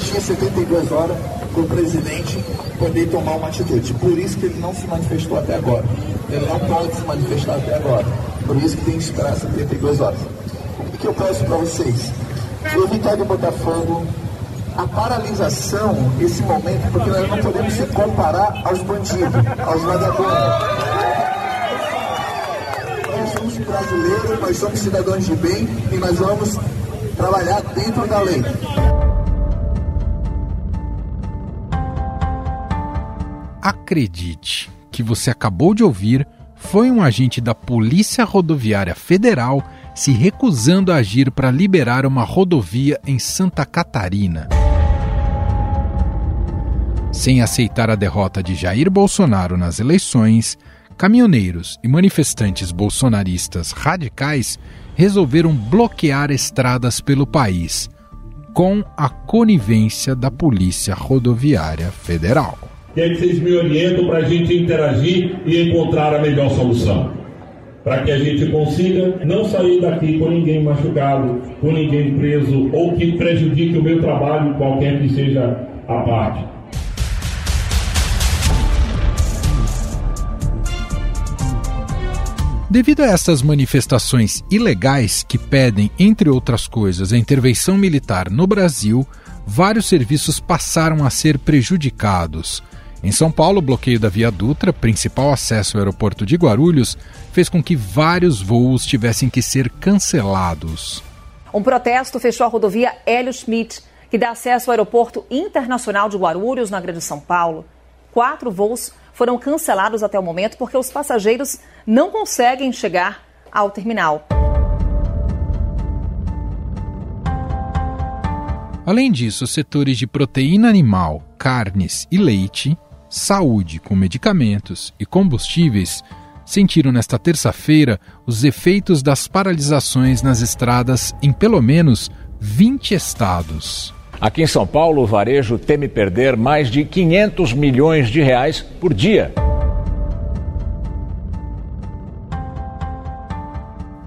tinha 72 horas para o presidente poder tomar uma atitude. Por isso que ele não se manifestou até agora. Ele não pode se manifestar até agora. Por isso que tem que esperar 72 horas. O que eu peço para vocês? O Vitória do Botafogo, a paralisação, esse momento, porque nós não podemos se comparar aos bandidos, aos vagabundos. Nós somos brasileiros, nós somos cidadãos de bem e nós vamos trabalhar dentro da lei. Acredite que você acabou de ouvir foi um agente da Polícia Rodoviária Federal se recusando a agir para liberar uma rodovia em Santa Catarina. Sem aceitar a derrota de Jair Bolsonaro nas eleições, caminhoneiros e manifestantes bolsonaristas radicais resolveram bloquear estradas pelo país, com a conivência da Polícia Rodoviária Federal. E aí vocês me orientam para a gente interagir e encontrar a melhor solução. Para que a gente consiga não sair daqui com ninguém machucado, com ninguém preso ou que prejudique o meu trabalho, qualquer que seja a parte. Devido a essas manifestações ilegais que pedem, entre outras coisas, a intervenção militar no Brasil, vários serviços passaram a ser prejudicados. Em São Paulo, o bloqueio da Via Dutra, principal acesso ao aeroporto de Guarulhos, fez com que vários voos tivessem que ser cancelados. Um protesto fechou a rodovia Hélio Schmidt, que dá acesso ao aeroporto internacional de Guarulhos, na Grande São Paulo. Quatro voos foram cancelados até o momento porque os passageiros não conseguem chegar ao terminal. Além disso, os setores de proteína animal, carnes e leite, saúde com medicamentos e combustíveis sentiram nesta terça-feira os efeitos das paralisações nas estradas em pelo menos 20 estados. Aqui em São Paulo, o varejo teme perder mais de 500 milhões de reais por dia.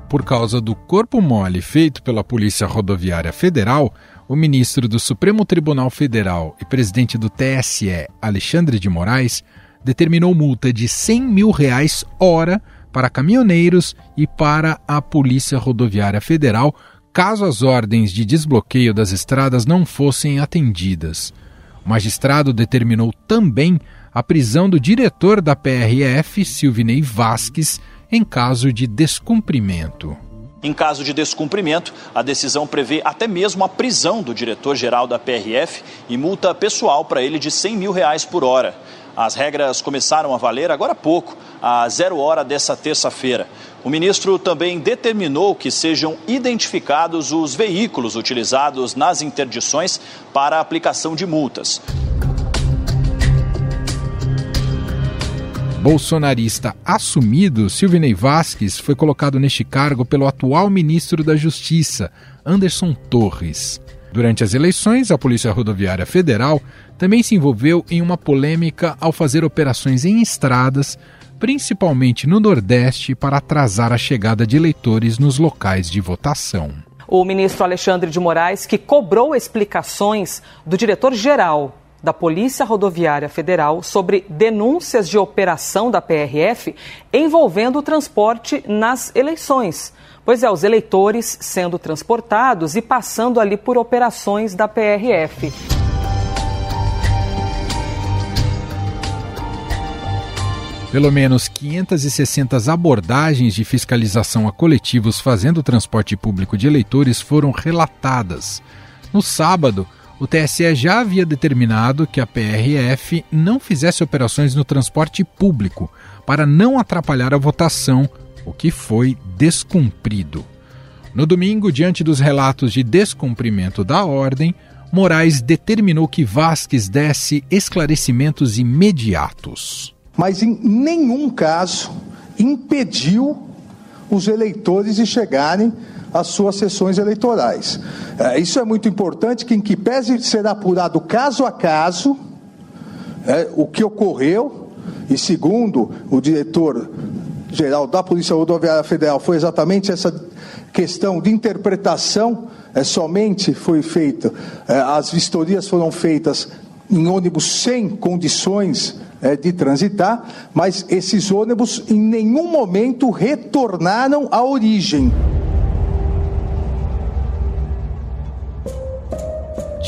Por causa do corpo mole feito pela Polícia Rodoviária Federal, o ministro do Supremo Tribunal Federal e presidente do TSE, Alexandre de Moraes, determinou multa de 100 mil reais hora para caminhoneiros e para a Polícia Rodoviária Federal caso as ordens de desbloqueio das estradas não fossem atendidas. O magistrado determinou também a prisão do diretor da PRF, Silvinei Vasques, em caso de descumprimento. Em caso de descumprimento, a decisão prevê até mesmo a prisão do diretor-geral da PRF e multa pessoal para ele de 100 mil reais por hora. As regras começaram a valer agora há pouco, a zero hora dessa terça-feira. O ministro também determinou que sejam identificados os veículos utilizados nas interdições para a aplicação de multas. Bolsonarista assumido, Silvinei Vasques foi colocado neste cargo pelo atual ministro da Justiça, Anderson Torres. Durante as eleições, a Polícia Rodoviária Federal também se envolveu em uma polêmica ao fazer operações em estradas, principalmente no Nordeste, para atrasar a chegada de eleitores nos locais de votação. O ministro Alexandre de Moraes, que cobrou explicações do diretor-geral da Polícia Rodoviária Federal sobre denúncias de operação da PRF envolvendo o transporte nas eleições. Pois é, os eleitores sendo transportados e passando ali por operações da PRF. Pelo menos 560 abordagens de fiscalização a coletivos fazendo transporte público de eleitores foram relatadas. No sábado, o TSE já havia determinado que a PRF não fizesse operações no transporte público para não atrapalhar a votação, o que foi descumprido. No domingo, diante dos relatos de descumprimento da ordem, Moraes determinou que Vasques desse esclarecimentos imediatos mas em nenhum caso impediu os eleitores de chegarem às suas sessões eleitorais. É, isso é muito importante, que em que pese ser apurado caso a caso é, o que ocorreu, e segundo o diretor geral da Polícia Rodoviária Federal, foi exatamente essa questão de interpretação é, somente foi feita, é, as vistorias foram feitas em ônibus sem condições é, de transitar, mas esses ônibus em nenhum momento retornaram à origem.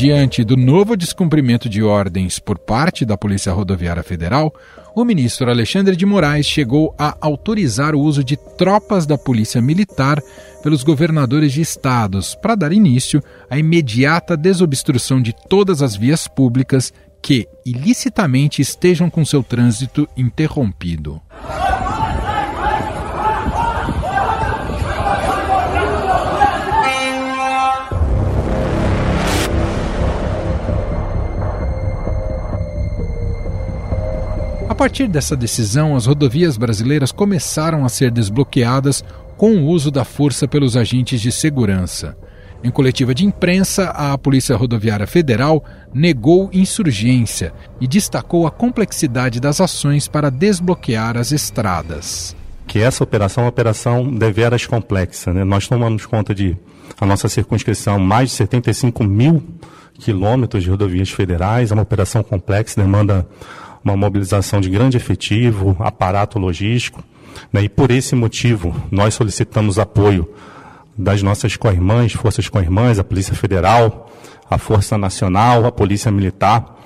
Diante do novo descumprimento de ordens por parte da Polícia Rodoviária Federal, o ministro Alexandre de Moraes chegou a autorizar o uso de tropas da Polícia Militar pelos governadores de estados para dar início à imediata desobstrução de todas as vias públicas que ilicitamente estejam com seu trânsito interrompido. A partir dessa decisão, as rodovias brasileiras começaram a ser desbloqueadas com o uso da força pelos agentes de segurança. Em coletiva de imprensa, a Polícia Rodoviária Federal negou insurgência e destacou a complexidade das ações para desbloquear as estradas. Que essa operação é uma operação deveras complexa. Né? Nós tomamos conta de a nossa circunscrição mais de 75 mil quilômetros de rodovias federais, é uma operação complexa, demanda uma mobilização de grande efetivo, aparato logístico, né? e por esse motivo nós solicitamos apoio das nossas co-irmãs, forças co-irmãs, a Polícia Federal, a Força Nacional, a Polícia Militar.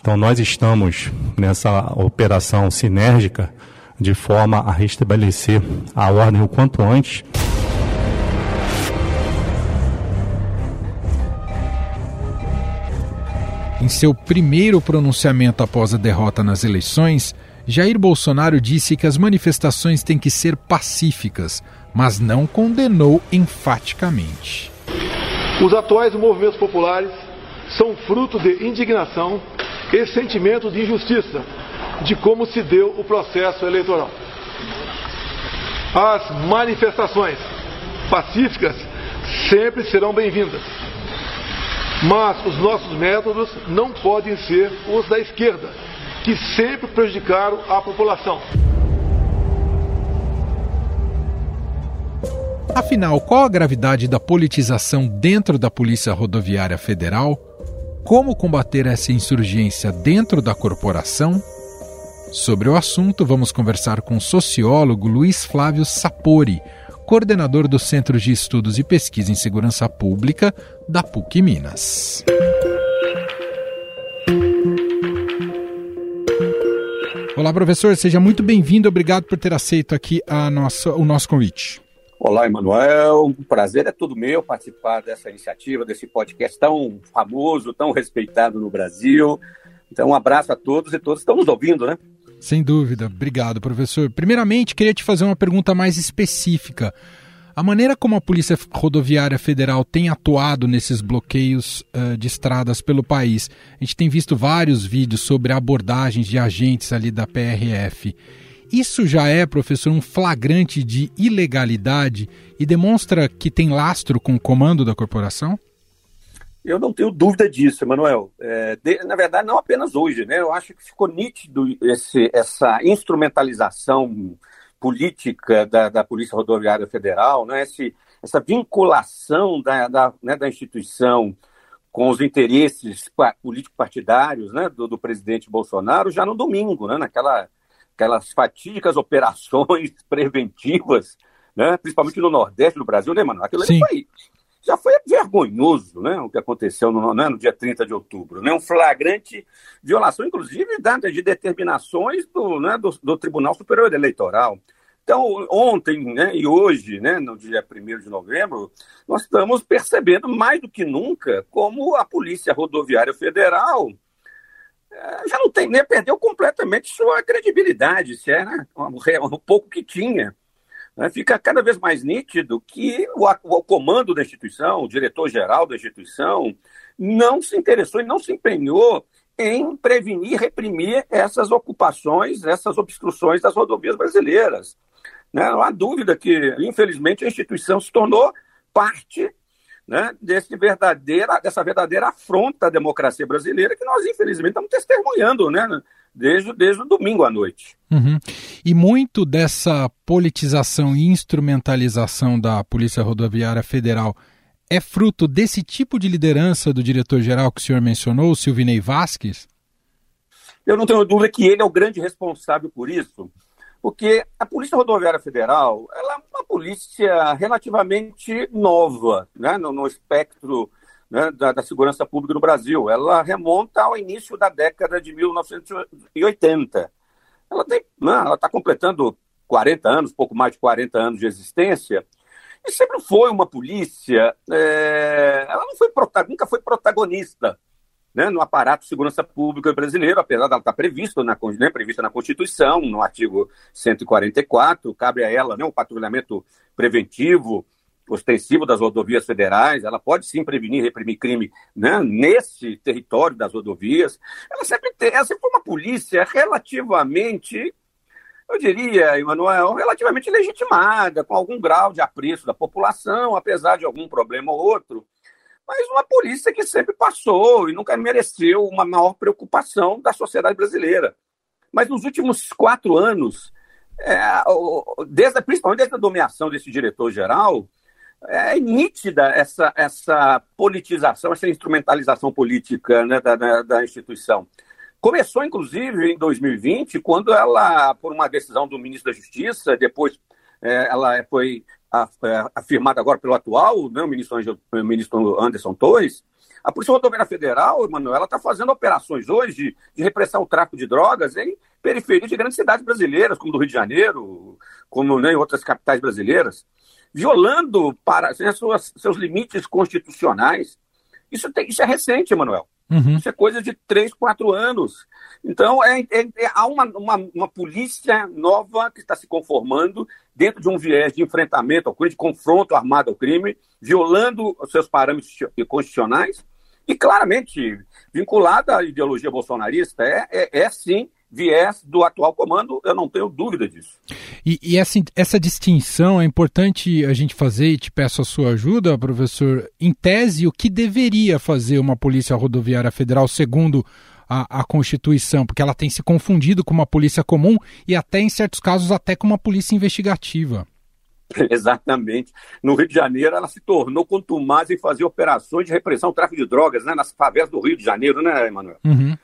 Então nós estamos nessa operação sinérgica de forma a restabelecer a ordem o quanto antes. Em seu primeiro pronunciamento após a derrota nas eleições, Jair Bolsonaro disse que as manifestações têm que ser pacíficas, mas não condenou enfaticamente. Os atuais movimentos populares são fruto de indignação e sentimento de injustiça de como se deu o processo eleitoral. As manifestações pacíficas sempre serão bem-vindas mas os nossos métodos não podem ser os da esquerda, que sempre prejudicaram a população. Afinal, qual a gravidade da politização dentro da Polícia Rodoviária Federal? Como combater essa insurgência dentro da corporação? Sobre o assunto, vamos conversar com o sociólogo Luiz Flávio Sapori coordenador do Centro de Estudos e Pesquisa em Segurança Pública da PUC Minas. Olá, professor, seja muito bem-vindo. Obrigado por ter aceito aqui a nossa, o nosso convite. Olá, Emanuel. Um prazer é todo meu participar dessa iniciativa, desse podcast tão famoso, tão respeitado no Brasil. Então, um abraço a todos e todos estão nos ouvindo, né? Sem dúvida. Obrigado, professor. Primeiramente, queria te fazer uma pergunta mais específica. A maneira como a Polícia Rodoviária Federal tem atuado nesses bloqueios uh, de estradas pelo país, a gente tem visto vários vídeos sobre abordagens de agentes ali da PRF. Isso já é, professor, um flagrante de ilegalidade e demonstra que tem lastro com o comando da corporação? Eu não tenho dúvida disso, Emanuel. É, na verdade, não apenas hoje, né? Eu acho que ficou nítido esse, essa instrumentalização política da, da Polícia Rodoviária Federal, né? Esse, essa vinculação da, da, né, da instituição com os interesses político-partidários né, do, do, presidente Bolsonaro já no domingo, né, naquela, aquelas fatídicas operações preventivas, né, principalmente no Nordeste do Brasil, né, mano? Aquilo ali foi já foi vergonhoso né, o que aconteceu no, né, no dia 30 de outubro. Né, um flagrante violação, inclusive, de determinações do, né, do, do Tribunal Superior Eleitoral. Então, ontem né, e hoje, né, no dia 1 de novembro, nós estamos percebendo mais do que nunca como a Polícia Rodoviária Federal eh, já não tem, nem perdeu completamente sua credibilidade, se é né, um pouco que tinha né, fica cada vez mais nítido que o, o comando da instituição, o diretor-geral da instituição, não se interessou e não se empenhou em prevenir reprimir essas ocupações, essas obstruções das rodovias brasileiras. Né? Não há dúvida que, infelizmente, a instituição se tornou parte né, desse verdadeira, dessa verdadeira afronta à democracia brasileira que nós, infelizmente, estamos testemunhando né, desde, desde o domingo à noite. Uhum. E muito dessa politização e instrumentalização da Polícia Rodoviária Federal é fruto desse tipo de liderança do diretor-geral que o senhor mencionou, o Silvinei Vasques? Eu não tenho dúvida que ele é o grande responsável por isso, porque a Polícia Rodoviária Federal ela é uma polícia relativamente nova né, no, no espectro né, da, da, segurança pública no Brasil. Ela remonta ao início da década de 1980. Ela né, está completando 40 anos, pouco mais de 40 anos de existência, e sempre foi uma polícia. É, ela não foi nunca foi protagonista né, no aparato de segurança pública brasileiro, apesar dela estar prevista na, né, prevista na Constituição, no artigo 144, cabe a ela né, o patrulhamento preventivo, ostensivo das rodovias federais, ela pode sim prevenir e reprimir crime né, nesse território das rodovias. Ela sempre, tem, ela sempre foi uma polícia relativamente eu diria, Emanuel, relativamente legitimada, com algum grau de apreço da população, apesar de algum problema ou outro, mas uma polícia que sempre passou e nunca mereceu uma maior preocupação da sociedade brasileira. Mas nos últimos quatro anos, é, desde, principalmente desde a nomeação desse diretor-geral, é nítida essa, essa politização, essa instrumentalização política né, da, da, da instituição. Começou, inclusive, em 2020, quando ela, por uma decisão do ministro da Justiça, depois é, ela foi é, afirmada agora pelo atual, né, ministro, o ministro Anderson Torres, a Polícia Rodoviária Federal, Emanuel, está fazendo operações hoje de, de repressão ao tráfico de drogas em periferias de grandes cidades brasileiras, como do Rio de Janeiro, como né, em outras capitais brasileiras, violando para assim, suas, seus limites constitucionais. Isso, tem, isso é recente, Emanuel. Uhum. Isso é coisa de três, quatro anos. Então, é, é, é, há uma, uma, uma polícia nova que está se conformando dentro de um viés de enfrentamento ao crime, de confronto armado ao crime, violando os seus parâmetros constitucionais e claramente vinculada à ideologia bolsonarista. É, é, é sim viés do atual comando, eu não tenho dúvida disso. E, e essa, essa distinção é importante a gente fazer e te peço a sua ajuda, professor. Em tese, o que deveria fazer uma Polícia Rodoviária Federal segundo a, a, Constituição, porque ela tem se confundido com uma polícia comum e até, em certos casos, até com uma polícia investigativa. Exatamente. No Rio de Janeiro, ela se tornou contumaz em fazer operações de repressão ao tráfico de drogas, né, nas favelas do Rio de Janeiro, né, Emanuel? Uhum.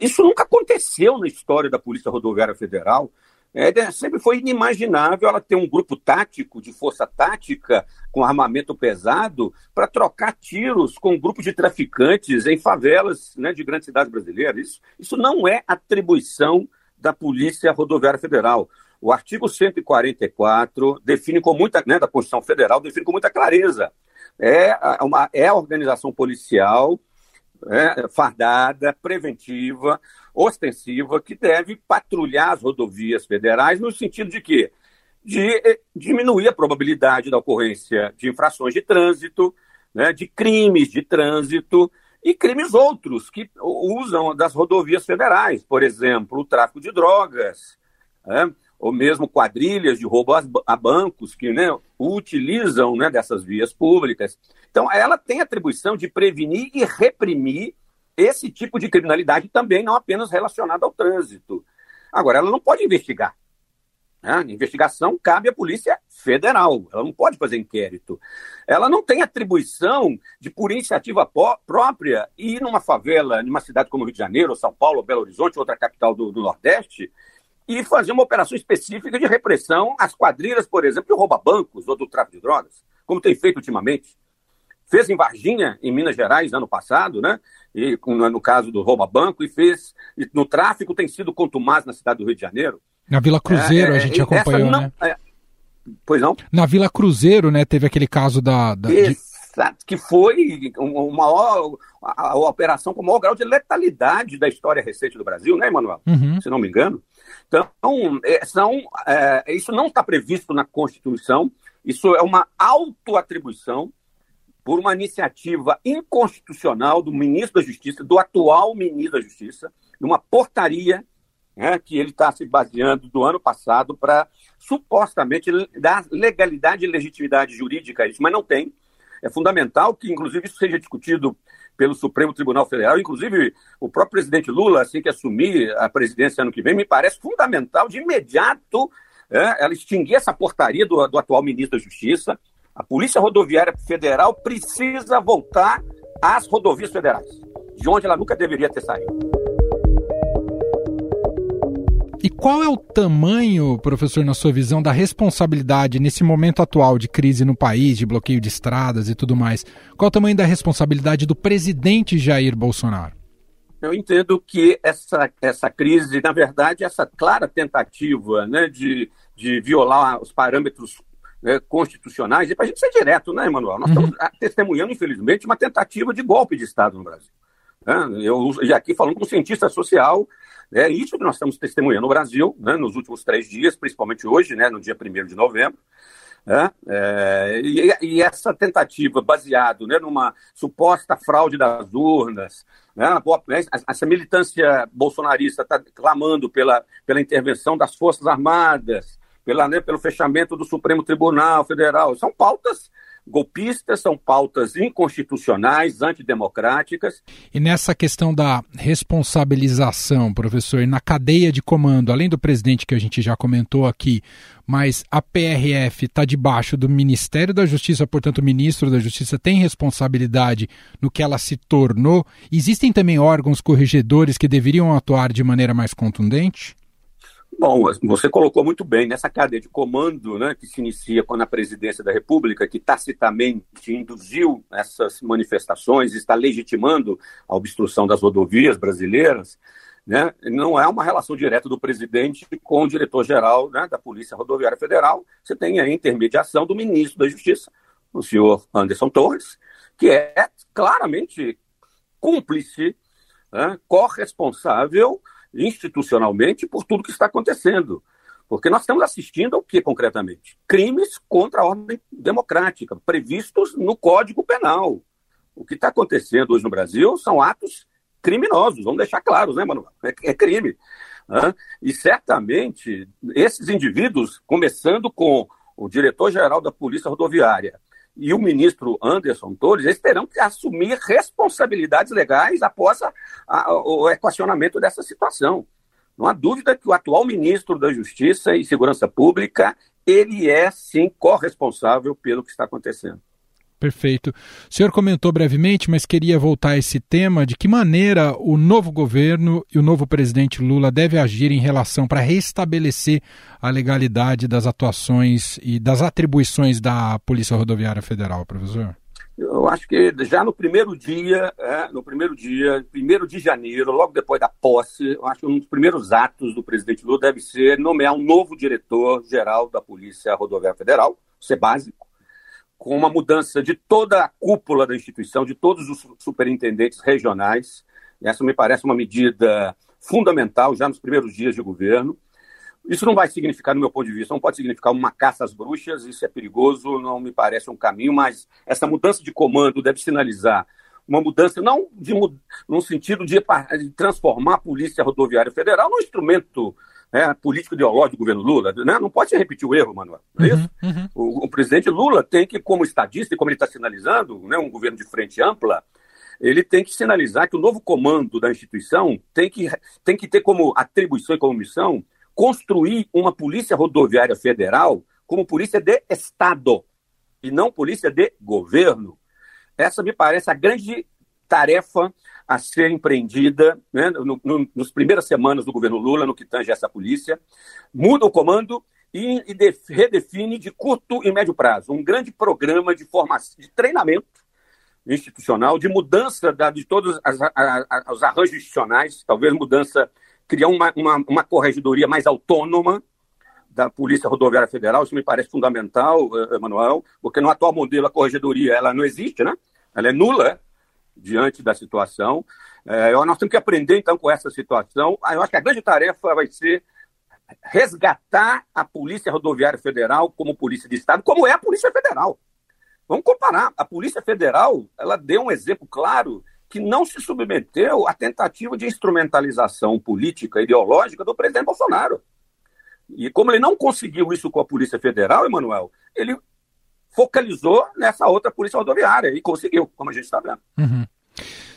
Isso nunca aconteceu na história da Polícia Rodoviária Federal. É, sempre foi inimaginável ela ter um grupo tático, de força tática, com armamento pesado, para trocar tiros com um grupo de traficantes em favelas né, de grandes cidades brasileiras. Isso, isso não é atribuição da Polícia Rodoviária Federal. O artigo 144 define com muita, né, da Constituição Federal, define com muita clareza. É, uma, é a organização policial é, fardada, preventiva, ostensiva, que deve patrulhar as rodovias federais no sentido de quê? De eh, diminuir a probabilidade da ocorrência de infrações de trânsito, né, de crimes de trânsito e crimes outros que usam das rodovias federais, por exemplo, o tráfico de drogas, né, ou mesmo quadrilhas de roubo a bancos que né, utilizam né, dessas vias públicas. Então, ela tem atribuição de prevenir e reprimir esse tipo de criminalidade também, não apenas relacionada ao trânsito. Agora, ela não pode investigar. Né? Investigação cabe à Polícia Federal, ela não pode fazer inquérito. Ela não tem atribuição de, por iniciativa própria, ir numa favela, numa cidade como Rio de Janeiro, São Paulo, Belo Horizonte, outra capital do, do Nordeste, e fazer uma operação específica de repressão às quadrilhas, por exemplo, de rouba-bancos ou do tráfico de drogas, como tem feito ultimamente. Fez em Varginha, em Minas Gerais, ano passado, né? E, no caso do rouba-banco, e fez no tráfico, tem sido contumaz na cidade do Rio de Janeiro. Na Vila Cruzeiro, é, a gente acompanhou, não, né? É, pois não? Na Vila Cruzeiro, né, teve aquele caso da... da de... que foi uma, maior, a, a, operação com o maior grau de letalidade da história recente do Brasil, né, Emanuel? Uhum. Se não me engano. Então, é, são, é, isso não está previsto na Constituição, isso é uma autoatribuição por uma iniciativa inconstitucional do ministro da Justiça, do atual ministro da Justiça, numa portaria né, que ele está se baseando do ano passado para supostamente dar legalidade e legitimidade jurídica a isso, mas não tem. É fundamental que, inclusive, isso seja discutido pelo Supremo Tribunal Federal. Inclusive, o próprio presidente Lula, assim que assumir a presidência ano que vem, me parece fundamental de imediato é, ela extinguir essa portaria do, do atual ministro da Justiça. A Polícia Rodoviária Federal precisa voltar às rodovias federais, de onde ela nunca deveria ter saído. E qual é o tamanho, professor, na sua visão, da responsabilidade nesse momento atual de crise no país, de bloqueio de estradas e tudo mais? Qual o tamanho da responsabilidade do presidente Jair Bolsonaro? Eu entendo que essa, essa crise, na verdade, essa clara tentativa né, de, de violar os parâmetros né, constitucionais, e para a gente ser direto, né, Emanuel? Nós uhum. estamos testemunhando, infelizmente, uma tentativa de golpe de Estado no Brasil. Né? Eu, e aqui falando como cientista social, é isso que nós estamos testemunhando no Brasil, né, nos últimos três dias, principalmente hoje, né, no dia 1 de novembro. Né, é, e, e, essa tentativa, baseado né, numa suposta fraude das urnas, né? Essa militância bolsonarista está clamando pela, pela intervenção das Forças Armadas, pela, né, pelo fechamento do Supremo Tribunal Federal. São pautas golpistas, são pautas inconstitucionais, antidemocráticas. E nessa questão da responsabilização, professor, e na cadeia de comando, além do presidente que a gente já comentou aqui, mas a PRF está debaixo do Ministério da Justiça, portanto, o ministro da Justiça tem responsabilidade no que ela se tornou. Existem também órgãos corregedores que deveriam atuar de maneira mais contundente? Bom, você colocou muito bem nessa cadeia de comando, né, que se inicia com a presidência da República, que tacitamente induziu essas manifestações, está legitimando a obstrução das rodovias brasileiras, né, não é uma relação direta do presidente com o diretor-geral né, da Polícia Rodoviária Federal. Você tem a intermediação do ministro da Justiça, o senhor Anderson Torres, que é claramente cúmplice, né, corresponsável institucionalmente por tudo que está acontecendo. Porque nós estamos assistindo ao que concretamente? Crimes contra a ordem democrática, previstos no Código Penal. O que está acontecendo hoje no Brasil são atos criminosos, vamos deixar claros, né, Manuel? É, é crime. Né? E certamente esses indivíduos, começando com o diretor-geral da Polícia Rodoviária, e o ministro Anderson Torres, eles terão que assumir responsabilidades legais após a, a, o equacionamento dessa situação. Não há dúvida que o atual ministro da Justiça e Segurança Pública, ele é sim corresponsável pelo que está acontecendo. Perfeito. O senhor comentou brevemente, mas queria voltar a esse tema de que maneira o novo governo e o novo presidente Lula devem agir em relação para restabelecer a legalidade das atuações e das atribuições da Polícia Rodoviária Federal, professor. Eu acho que já no primeiro dia, é, no primeiro dia, primeiro de janeiro, logo depois da posse, eu acho que um dos primeiros atos do presidente Lula deve ser nomear um novo diretor-geral da Polícia Rodoviária Federal, isso é básico com uma mudança de toda a cúpula da instituição, de todos os superintendentes regionais. Essa me parece uma medida fundamental já nos primeiros dias de governo. Isso não vai significar, no meu ponto de vista, não pode significar uma caça às bruxas, isso é perigoso, não me parece um caminho, mas essa mudança de comando deve sinalizar uma mudança, não de, no sentido de, transformar a Polícia Rodoviária Federal num instrumento é, político ideológico do governo Lula, né? não pode se repetir o erro, Manuel. É uhum, isso? Uhum. O, o, presidente Lula tem que, como estadista e como ele está sinalizando, né, um governo de frente ampla, ele tem que sinalizar que o novo comando da instituição tem que, tem que ter como atribuição e como missão construir uma polícia rodoviária federal como polícia de Estado e não polícia de governo. Essa me parece a grande tarefa a ser empreendida né, no, no, nas primeiras semanas do governo Lula, no que tange essa polícia, muda o comando e, e de, redefine de curto e médio prazo. Um grande programa de formação, de treinamento institucional, de mudança da, de todos as, a, a, os arranjos institucionais, talvez mudança, criar uma, uma, uma corregedoria mais autônoma, da Polícia Rodoviária Federal, isso me parece fundamental, eh, Emanuel, porque no atual modelo a corregedoria ela não existe, né? Ela é nula, diante da situação. É, nós temos que aprender, então, com essa situação. Eu acho que a grande tarefa vai ser resgatar a Polícia Rodoviária Federal como Polícia de Estado, como é a Polícia Federal. Vamos comparar. A Polícia Federal, ela deu um exemplo claro que não se submeteu à tentativa de instrumentalização política, ideológica do presidente Bolsonaro. E como ele não conseguiu isso com a Polícia Federal, Emanuel, ele focalizou nessa outra polícia rodoviária e conseguiu, como a gente está vendo. Uhum.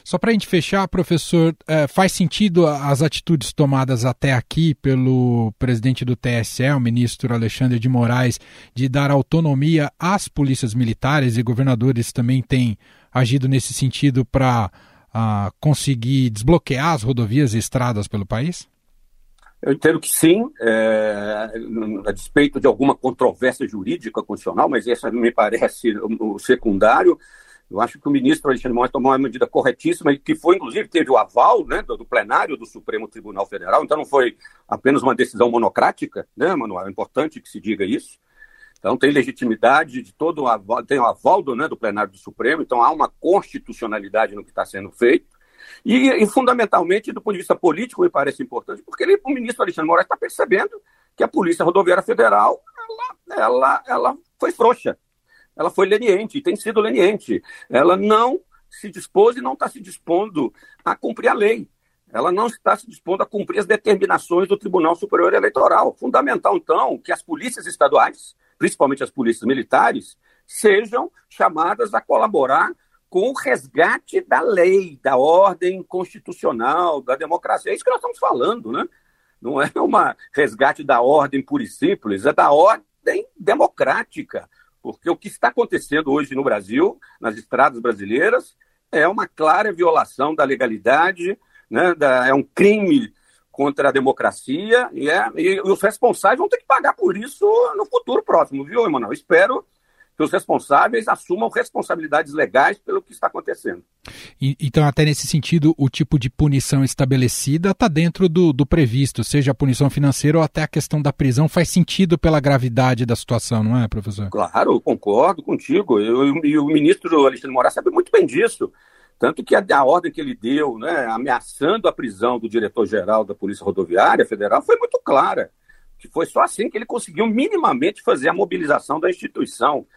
Só para a gente fechar, professor, é, faz sentido as atitudes tomadas até aqui pelo presidente do TSE, o ministro Alexandre de Moraes, de dar autonomia às polícias militares e governadores também têm agido nesse sentido para uh, conseguir desbloquear as rodovias e estradas pelo país? Eu entendo que sim, é, a despeito de alguma controvérsia jurídica constitucional, mas essa me parece o secundário. Eu acho que o ministro Alexandre Moraes tomou uma medida corretíssima, que foi, inclusive, teve o aval né, do, do, plenário do Supremo Tribunal Federal, então não foi apenas uma decisão monocrática, né, Manuel? É importante que se diga isso. Então tem legitimidade de todo o aval, tem o aval do, né, do plenário do Supremo, então há uma constitucionalidade no que está sendo feito. E, e, fundamentalmente, do ponto de vista político, me parece importante, porque ele, o ministro Alexandre Moraes está percebendo que a Polícia Rodoviária Federal ela, ela, ela foi frouxa ela foi leniente, tem sido leniente. Ela não se dispôs e não está se dispondo a cumprir a lei. Ela não está se dispondo a cumprir as determinações do Tribunal Superior Eleitoral. Fundamental, então, que as polícias estaduais, principalmente as polícias militares, sejam chamadas a colaborar com o resgate da lei, da ordem constitucional, da democracia. É isso que nós estamos falando, né? Não é um resgate da ordem pura e simples, é da ordem democrática. Porque o que está acontecendo hoje no Brasil, nas estradas brasileiras, é uma clara violação da legalidade, né, da, é um crime contra a democracia e, é, e os responsáveis vão ter que pagar por isso no futuro próximo, viu, Emanuel? Espero que os responsáveis assumam responsabilidades legais pelo que está acontecendo. E, então, até nesse sentido, o tipo de punição estabelecida está dentro do, do, previsto, seja a punição financeira ou até a questão da prisão, faz sentido pela gravidade da situação, não é, professor? Claro, concordo contigo. E o ministro Alexandre Moraes sabe muito bem disso. Tanto que a, a, ordem que ele deu, né, ameaçando a prisão do diretor-geral da Polícia Rodoviária Federal, foi muito clara. Que foi só assim que ele conseguiu minimamente fazer a mobilização da instituição.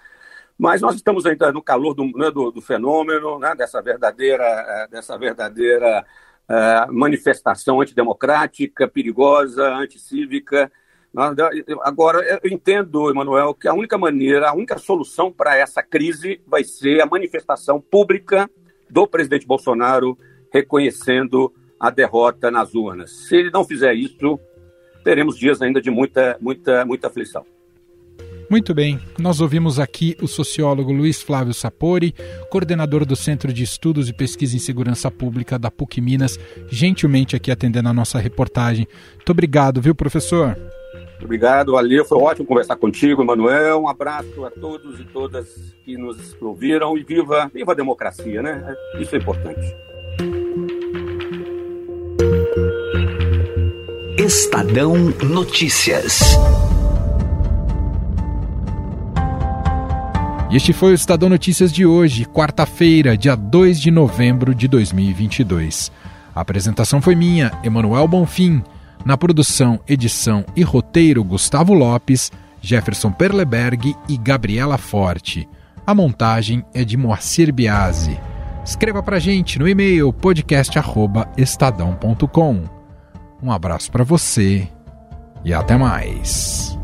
Mas nós estamos ainda no calor do, né, do, do, fenômeno, né, dessa verdadeira, eh, dessa verdadeira uh, manifestação antidemocrática, perigosa, anticívica. Agora, eu entendo, Emanuel, que a única maneira, a única solução para essa crise vai ser a manifestação pública do presidente Bolsonaro reconhecendo a derrota nas urnas. Se ele não fizer isso, teremos dias ainda de muita, muita, muita aflição. Muito bem, nós ouvimos aqui o sociólogo Luiz Flávio Sapori, coordenador do Centro de Estudos e Pesquisa em Segurança Pública da PUC Minas, gentilmente aqui atendendo a nossa reportagem. Muito obrigado, viu, professor? Obrigado, valeu. Foi ótimo conversar contigo, Manuel. Um abraço a todos e todas que nos ouviram e viva, viva a democracia, né? Isso é importante. Estadão Notícias. E este foi o Estadão Notícias de hoje, quarta-feira, dia 2 de novembro de 2022. A apresentação foi minha, Emanuel Bonfim. Na produção, edição e roteiro, Gustavo Lopes, Jefferson Perleberg e Gabriela Forte. A montagem é de Moacir Biasi. Escreva pra gente no e-mail podcast@estadão.com. Um abraço para você e até mais.